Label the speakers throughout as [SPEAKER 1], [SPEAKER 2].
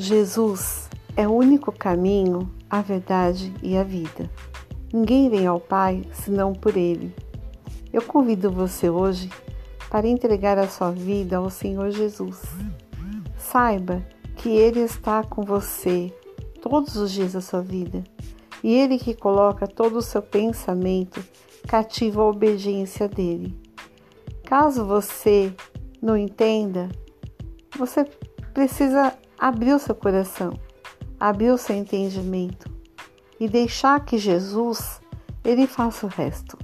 [SPEAKER 1] Jesus é o único caminho, a verdade e a vida. Ninguém vem ao Pai senão por Ele. Eu convido você hoje para entregar a sua vida ao Senhor Jesus. Saiba que Ele está com você todos os dias da sua vida e Ele que coloca todo o seu pensamento cativo à obediência dele. Caso você não entenda, você precisa abrir seu coração, abrir seu entendimento e deixar que Jesus ele faça o resto.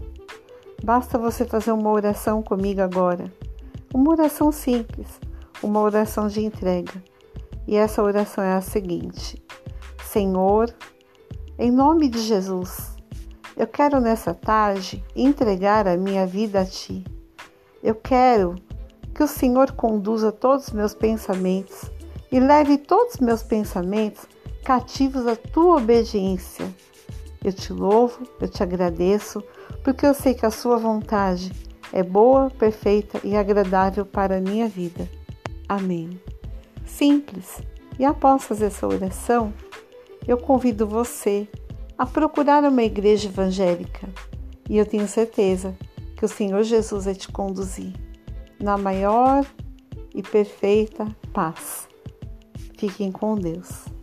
[SPEAKER 1] Basta você fazer uma oração comigo agora. Uma oração simples, uma oração de entrega. E essa oração é a seguinte: Senhor, em nome de Jesus, eu quero nessa tarde entregar a minha vida a Ti. Eu quero que o Senhor conduza todos os meus pensamentos e leve todos os meus pensamentos cativos à tua obediência. Eu te louvo, eu te agradeço, porque eu sei que a sua vontade é boa, perfeita e agradável para a minha vida. Amém. Simples. E após fazer essa oração, eu convido você a procurar uma igreja evangélica e eu tenho certeza que o Senhor Jesus vai te conduzir na maior e perfeita paz. Fiquem com Deus.